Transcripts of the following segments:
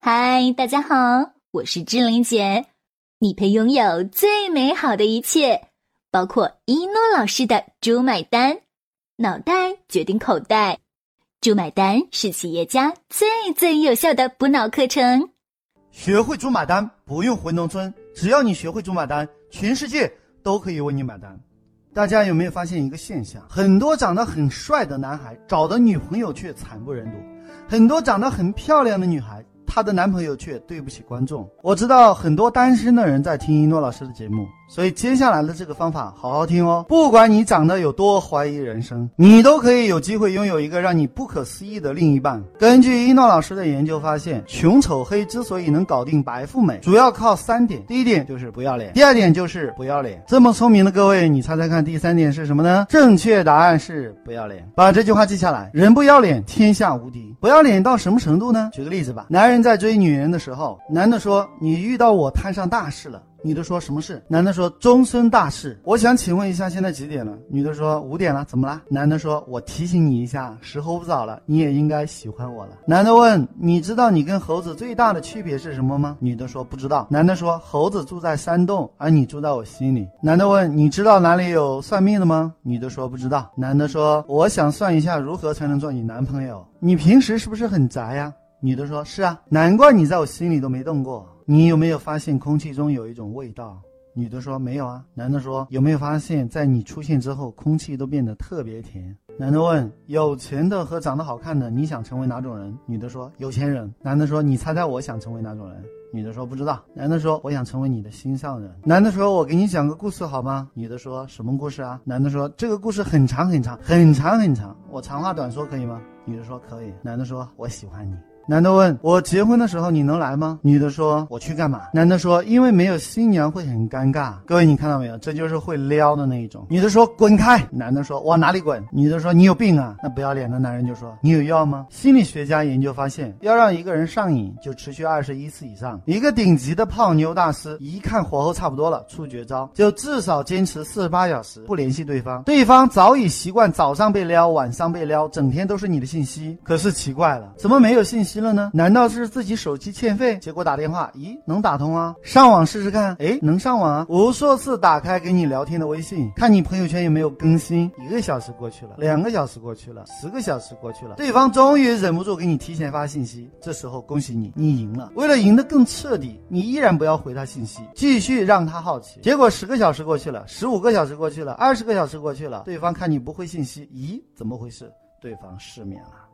嗨，大家好，我是志玲姐。你配拥有最美好的一切，包括一诺老师的“猪买单”，脑袋决定口袋，“猪买单”是企业家最最有效的补脑课程。学会“猪买单”，不用回农村，只要你学会“猪买单”，全世界都可以为你买单。大家有没有发现一个现象？很多长得很帅的男孩找的女朋友却惨不忍睹，很多长得很漂亮的女孩。她的男朋友却对不起观众。我知道很多单身的人在听一诺老师的节目，所以接下来的这个方法好好听哦。不管你长得有多怀疑人生，你都可以有机会拥有一个让你不可思议的另一半。根据一诺老师的研究发现，穷丑黑之所以能搞定白富美，主要靠三点。第一点就是不要脸，第二点就是不要脸。这么聪明的各位，你猜猜看，第三点是什么呢？正确答案是不要脸。把这句话记下来：人不要脸，天下无敌。不要脸到什么程度呢？举个例子吧，男人。在在追女人的时候，男的说：“你遇到我摊上大事了。”女的说：“什么事？”男的说：“终身大事。”我想请问一下，现在几点了？女的说：“五点了。”怎么了？男的说：“我提醒你一下，时候不早了，你也应该喜欢我了。”男的问：“你知道你跟猴子最大的区别是什么吗？”女的说：“不知道。”男的说：“猴子住在山洞，而你住在我心里。”男的问：“你知道哪里有算命的吗？”女的说：“不知道。”男的说：“我想算一下如何才能做你男朋友。你平时是不是很宅呀？”女的说：“是啊，难怪你在我心里都没动过。你有没有发现空气中有一种味道？”女的说：“没有啊。”男的说：“有没有发现，在你出现之后，空气都变得特别甜？”男的问：“有钱的和长得好看的，你想成为哪种人？”女的说：“有钱人。”男的说：“你猜猜我想成为哪种人？”女的说：“不知道。”男的说：“我想成为你的心上人。”男的说：“我给你讲个故事好吗？”女的说：“什么故事啊？”男的说：“这个故事很长很长，很长很长，我长话短说可以吗？”女的说：“可以。”男的说：“我喜欢你。”男的问我结婚的时候你能来吗？女的说我去干嘛？男的说因为没有新娘会很尴尬。各位你看到没有？这就是会撩的那一种。女的说滚开。男的说往哪里滚？女的说你有病啊！那不要脸的男人就说你有药吗？心理学家研究发现，要让一个人上瘾，就持续二十一次以上。一个顶级的泡妞大师一看火候差不多了，出绝招，就至少坚持四十八小时不联系对方。对方早已习惯早上被撩，晚上被撩，整天都是你的信息。可是奇怪了，怎么没有信息？了呢？难道是自己手机欠费？结果打电话，咦，能打通啊？上网试试看，哎，能上网啊？无数次打开给你聊天的微信，看你朋友圈有没有更新。一个小时过去了，两个小时过去了，十个小时过去了，对方终于忍不住给你提前发信息。这时候恭喜你，你赢了。为了赢得更彻底，你依然不要回他信息，继续让他好奇。结果十个小时过去了，十五个小时过去了，二十个小时过去了，对方看你不回信息，咦，怎么回事？对方失眠了。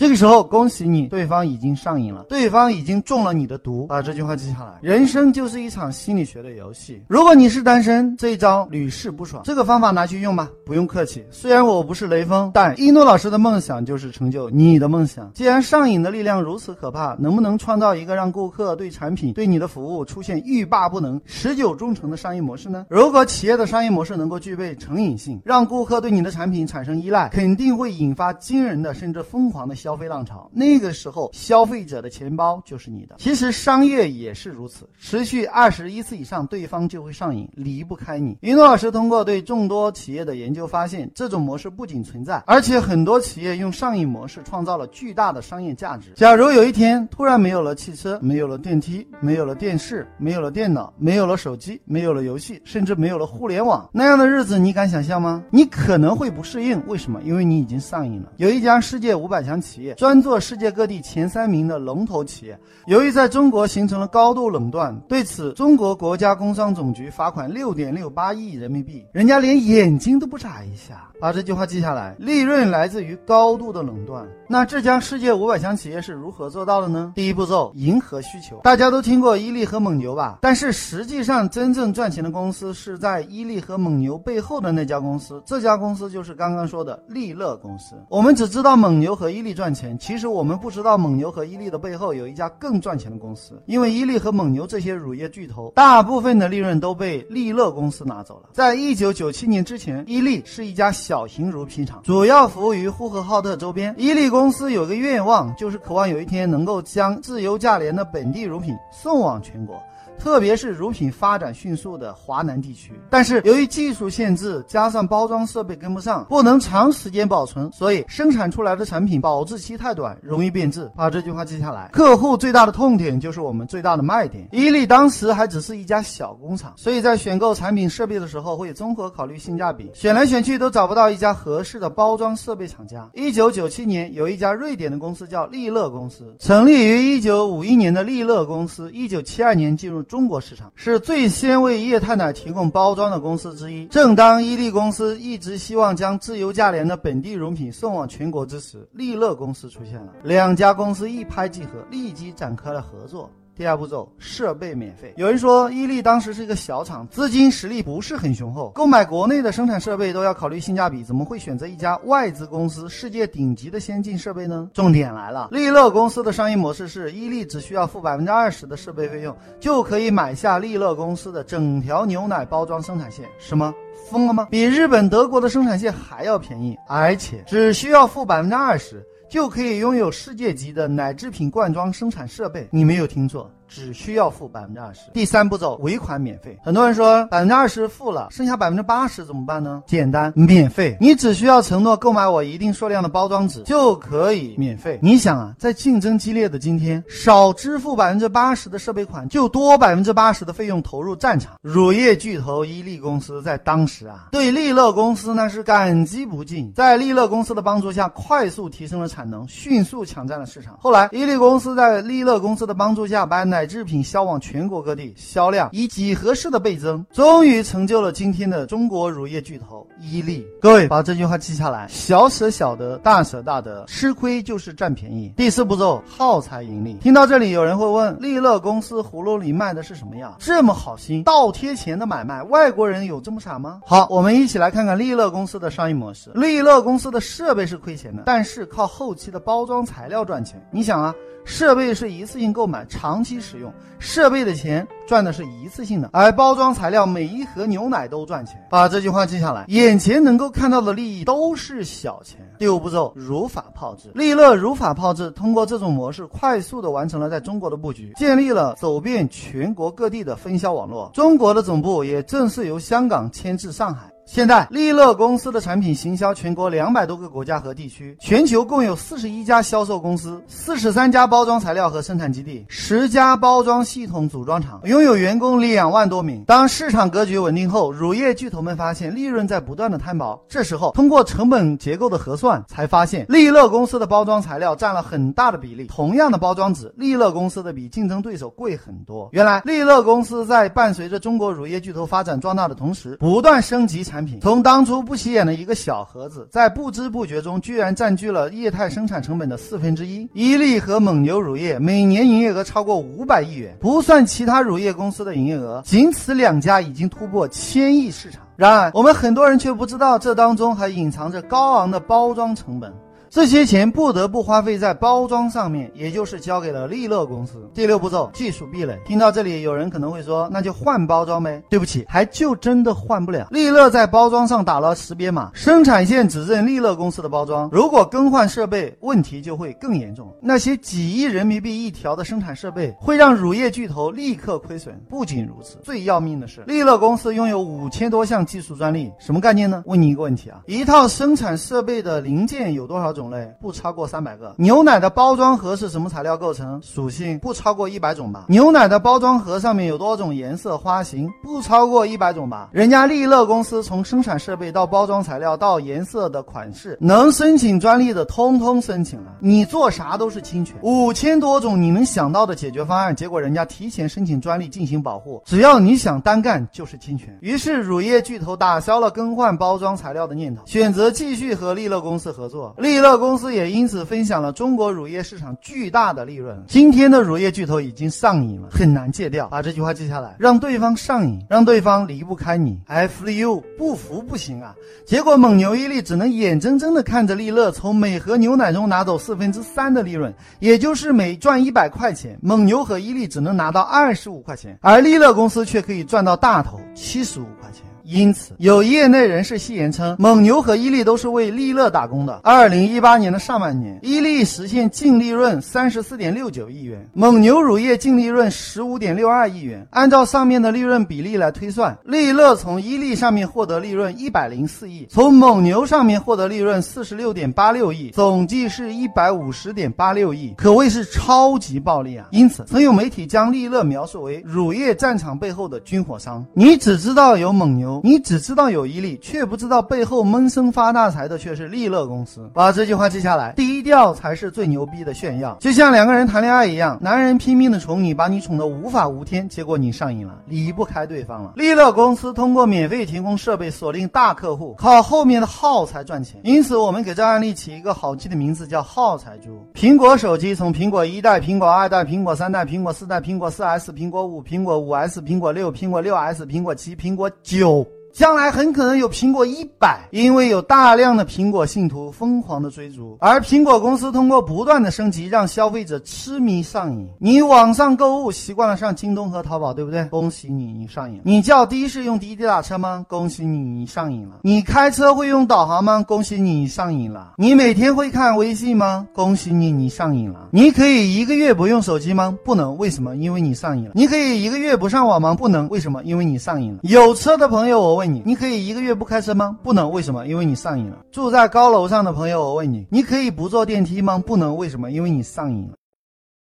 这个时候，恭喜你，对方已经上瘾了，对方已经中了你的毒。把这句话记下来。人生就是一场心理学的游戏。如果你是单身，这一招屡试不爽。这个方法拿去用吧，不用客气。虽然我不是雷锋，但一诺老师的梦想就是成就你的梦想。既然上瘾的力量如此可怕，能不能创造一个让顾客对产品、对你的服务出现欲罢不能、持久忠诚的商业模式呢？如果企业的商业模式能够具备成瘾性，让顾客对你的产品产生依赖，肯定会引发惊人的甚至疯狂的消。消费浪潮，那个时候消费者的钱包就是你的。其实商业也是如此，持续二十一次以上，对方就会上瘾，离不开你。云诺老师通过对众多企业的研究发现，这种模式不仅存在，而且很多企业用上瘾模式创造了巨大的商业价值。假如有一天突然没有了汽车，没有了电梯，没有了电视，没有了电脑，没有了手机，没有了游戏，甚至没有了互联网，那样的日子你敢想象吗？你可能会不适应。为什么？因为你已经上瘾了。有一家世界五百强企。企业专做世界各地前三名的龙头企业，由于在中国形成了高度垄断，对此中国国家工商总局罚款六点六八亿人民币，人家连眼睛都不眨一下。把这句话记下来，利润来自于高度的垄断。那这家世界五百强企业是如何做到的呢？第一步骤，迎合需求。大家都听过伊利和蒙牛吧？但是实际上真正赚钱的公司是在伊利和蒙牛背后的那家公司，这家公司就是刚刚说的利乐公司。我们只知道蒙牛和伊利赚。钱，其实我们不知道蒙牛和伊利的背后有一家更赚钱的公司，因为伊利和蒙牛这些乳业巨头，大部分的利润都被利乐公司拿走了。在一九九七年之前，伊利是一家小型乳品厂，主要服务于呼和浩特周边。伊利公公司有个愿望，就是渴望有一天能够将自由价廉的本地乳品送往全国。特别是乳品发展迅速的华南地区。但是由于技术限制，加上包装设备跟不上，不能长时间保存，所以生产出来的产品保质期太短，容易变质。把这句话记下来。客户最大的痛点就是我们最大的卖点。伊利当时还只是一家小工厂，所以在选购产品设备的时候会综合考虑性价比，选来选去都找不到一家合适的包装设备厂家。一九九七年，有一家瑞典的公司叫利乐公司，成立于一九五一年的利乐公司，一九七二年进入中国市场，是最先为液态奶提供包装的公司之一。正当伊利公司一直希望将自由价廉的本地乳品送往全国之时，利乐公司出现了，两家公司一拍即合，立即展开了合作。第二步骤，设备免费。有人说，伊利当时是一个小厂，资金实力不是很雄厚，购买国内的生产设备都要考虑性价比，怎么会选择一家外资公司、世界顶级的先进设备呢？重点来了，利乐公司的商业模式是，伊利只需要付百分之二十的设备费用，就可以买下利乐公司的整条牛奶包装生产线。什么？疯了吗？比日本、德国的生产线还要便宜，而且只需要付百分之二十。就可以拥有世界级的奶制品罐装生产设备，你没有听错。只需要付百分之二十。第三步骤，尾款免费。很多人说百分之二十付了，剩下百分之八十怎么办呢？简单，免费。你只需要承诺购买我一定数量的包装纸，就可以免费。你想啊，在竞争激烈的今天，少支付百分之八十的设备款，就多百分之八十的费用投入战场。乳业巨头伊利公司在当时啊，对利乐公司那是感激不尽。在利乐公司的帮助下，快速提升了产能，迅速抢占了市场。后来，伊利公司在利乐公司的帮助下，把奶奶制品销往全国各地，销量以几何式的倍增，终于成就了今天的中国乳业巨头伊利。各位把这句话记下来：小舍小得，大舍大得，吃亏就是占便宜。第四步骤，耗材盈利。听到这里，有人会问：利乐公司葫芦里卖的是什么药？这么好心，倒贴钱的买卖，外国人有这么傻吗？好，我们一起来看看利乐公司的商业模式。利乐公司的设备是亏钱的，但是靠后期的包装材料赚钱。你想啊。设备是一次性购买，长期使用，设备的钱赚的是一次性的，而包装材料每一盒牛奶都赚钱。把这句话记下来，眼前能够看到的利益都是小钱。第五步骤，如法炮制。利乐如法炮制，通过这种模式，快速的完成了在中国的布局，建立了走遍全国各地的分销网络。中国的总部也正式由香港迁至上海。现在，利乐公司的产品行销全国两百多个国家和地区，全球共有四十一家销售公司，四十三家包装材料和生产基地，十家包装系统组装厂，拥有员工两万多名。当市场格局稳定后，乳业巨头们发现利润在不断的摊薄。这时候，通过成本结构的核算，才发现利乐公司的包装材料占了很大的比例。同样的包装纸，利乐公司的比竞争对手贵很多。原来，利乐公司在伴随着中国乳业巨头发展壮大的同时，不断升级产。从当初不起眼的一个小盒子，在不知不觉中居然占据了液态生产成本的四分之一。伊利和蒙牛乳业每年营业额超过五百亿元，不算其他乳业公司的营业额，仅此两家已经突破千亿市场。然而，我们很多人却不知道，这当中还隐藏着高昂的包装成本。这些钱不得不花费在包装上面，也就是交给了利乐公司。第六步骤，技术壁垒。听到这里，有人可能会说，那就换包装呗？对不起，还就真的换不了。利乐在包装上打了识别码，生产线只认利乐公司的包装。如果更换设备，问题就会更严重。那些几亿人民币一条的生产设备，会让乳业巨头立刻亏损。不仅如此，最要命的是，利乐公司拥有五千多项技术专利。什么概念呢？问你一个问题啊，一套生产设备的零件有多少种？种类不超过三百个。牛奶的包装盒是什么材料构成？属性不超过一百种吧。牛奶的包装盒上面有多种颜色花型？不超过一百种吧。人家利乐公司从生产设备到包装材料到颜色的款式，能申请专利的通通申请了。你做啥都是侵权。五千多种你能想到的解决方案，结果人家提前申请专利进行保护。只要你想单干就是侵权。于是乳业巨头打消了更换包装材料的念头，选择继续和利乐公司合作。利乐。公司也因此分享了中国乳业市场巨大的利润。今天的乳业巨头已经上瘾了，很难戒掉。把这句话记下来，让对方上瘾，让对方离不开你。F U 不服不行啊！结果蒙牛、伊利只能眼睁睁的看着利乐从每盒牛奶中拿走四分之三的利润，也就是每赚一百块钱，蒙牛和伊利只能拿到二十五块钱，而利乐公司却可以赚到大头七十五块钱。因此，有业内人士戏言称，蒙牛和伊利都是为利乐打工的。二零一八年的上半年，伊利实现净利润三十四点六九亿元，蒙牛乳业净利润十五点六二亿元。按照上面的利润比例来推算，利乐从伊利上面获得利润一百零四亿，从蒙牛上面获得利润四十六点八六亿，总计是一百五十点八六亿，可谓是超级暴利啊！因此，曾有媒体将利乐描述为乳业战场背后的军火商。你只知道有蒙牛，你只知道有伊利，却不知道背后闷声发大财的却是利乐公司。把这句话记下来，低调才是最牛逼的炫耀。就像两个人谈恋爱一样，男人拼命的宠你，把你宠得无法无天，结果你上瘾了，离不开对方了。利乐公司通过免费提供设备锁定大客户，靠后面的耗材赚钱。因此，我们给这案例起一个好记的名字，叫耗材猪。苹果手机从苹果一代、苹果二代、苹果三代、苹果四代、苹果四 S、苹果五、苹果五 S、苹果六、苹果六 S、苹果七、苹果九。将来很可能有苹果一百，因为有大量的苹果信徒疯狂的追逐，而苹果公司通过不断的升级，让消费者痴迷上瘾。你网上购物习惯了上京东和淘宝，对不对？恭喜你，你上瘾。你叫的士用滴滴打车吗？恭喜你，你上瘾了。你开车会用导航吗？恭喜你，你上瘾了。你每天会看微信吗？恭喜你，你上瘾了。你可以一个月不用手机吗？不能，为什么？因为你上瘾了。你可以一个月不上网吗？不能，为什么？因为你上瘾了。有车的朋友，我。问你，你可以一个月不开车吗？不能，为什么？因为你上瘾了。住在高楼上的朋友，我问你，你可以不坐电梯吗？不能，为什么？因为你上瘾了。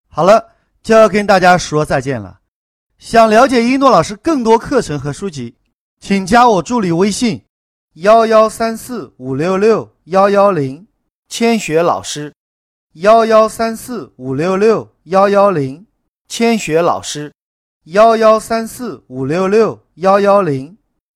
好了，就要跟大家说再见了。想了解一诺老师更多课程和书籍，请加我助理微信：幺幺三四五六六幺幺零，千雪老师。幺幺三四五六六幺幺零，千雪老师。幺幺三四五六六幺幺零，